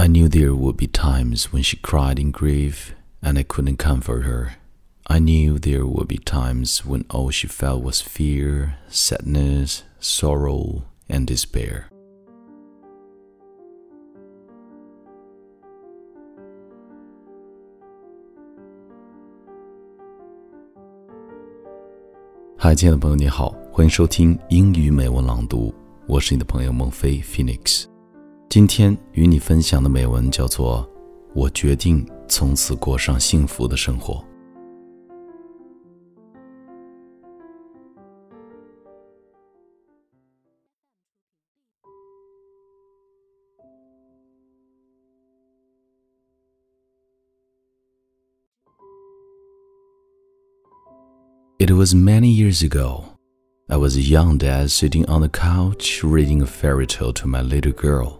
I knew there would be times when she cried in grief and I couldn't comfort her. I knew there would be times when all she felt was fear, sadness, sorrow, and despair. Hi, despair. 嗨，亲爱的朋友，你好，欢迎收听英语美文朗读，我是你的朋友孟飞 Phoenix。今天与你分享的美文叫做《我决定从此过上幸福的生活》。It was many years ago. I was a young dad sitting on the couch reading a fairy tale to my little girl.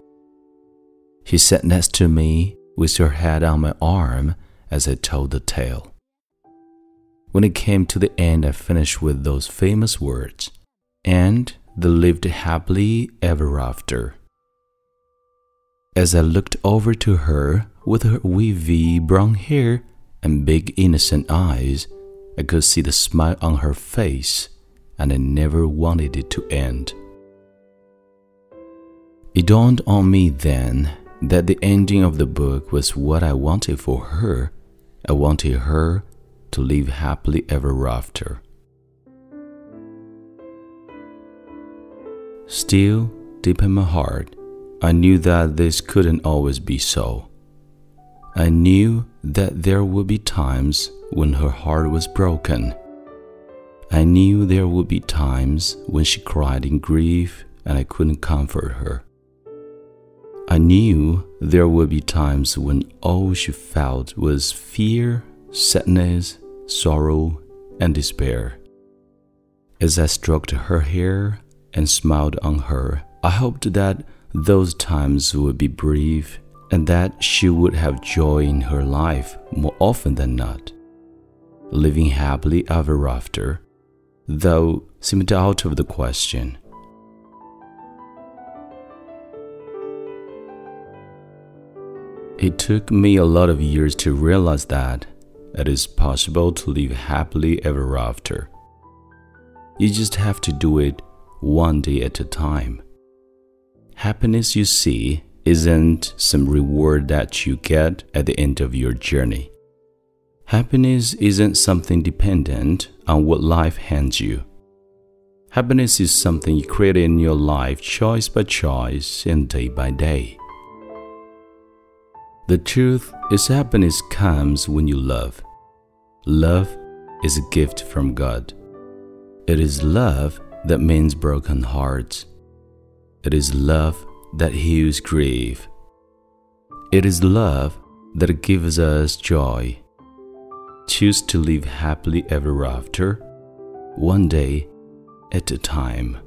She sat next to me with her head on my arm as I told the tale. When it came to the end, I finished with those famous words, and they lived happily ever after. As I looked over to her with her wavy brown hair and big innocent eyes, I could see the smile on her face, and I never wanted it to end. It dawned on me then that the ending of the book was what I wanted for her. I wanted her to live happily ever after. Still, deep in my heart, I knew that this couldn't always be so. I knew that there would be times when her heart was broken. I knew there would be times when she cried in grief and I couldn't comfort her. Knew there would be times when all she felt was fear, sadness, sorrow, and despair. As I stroked her hair and smiled on her, I hoped that those times would be brief and that she would have joy in her life more often than not. Living happily ever after, though seemed out of the question. It took me a lot of years to realize that it is possible to live happily ever after. You just have to do it one day at a time. Happiness, you see, isn't some reward that you get at the end of your journey. Happiness isn't something dependent on what life hands you. Happiness is something you create in your life choice by choice and day by day. The truth is, happiness comes when you love. Love is a gift from God. It is love that mends broken hearts. It is love that heals grief. It is love that gives us joy. Choose to live happily ever after, one day at a time.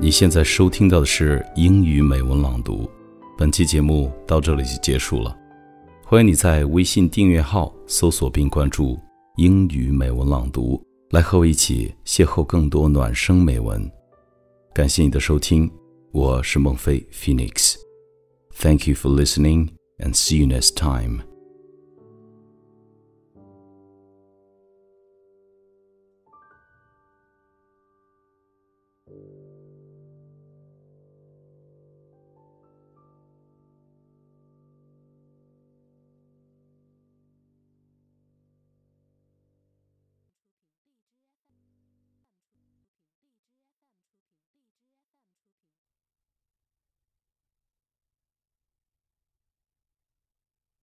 你现在收听到的是英语美文朗读。本期节目到这里就结束了，欢迎你在微信订阅号搜索并关注“英语美文朗读”，来和我一起邂逅更多暖声美文。感谢你的收听，我是孟非 Phoenix。Thank you for listening and see you next time.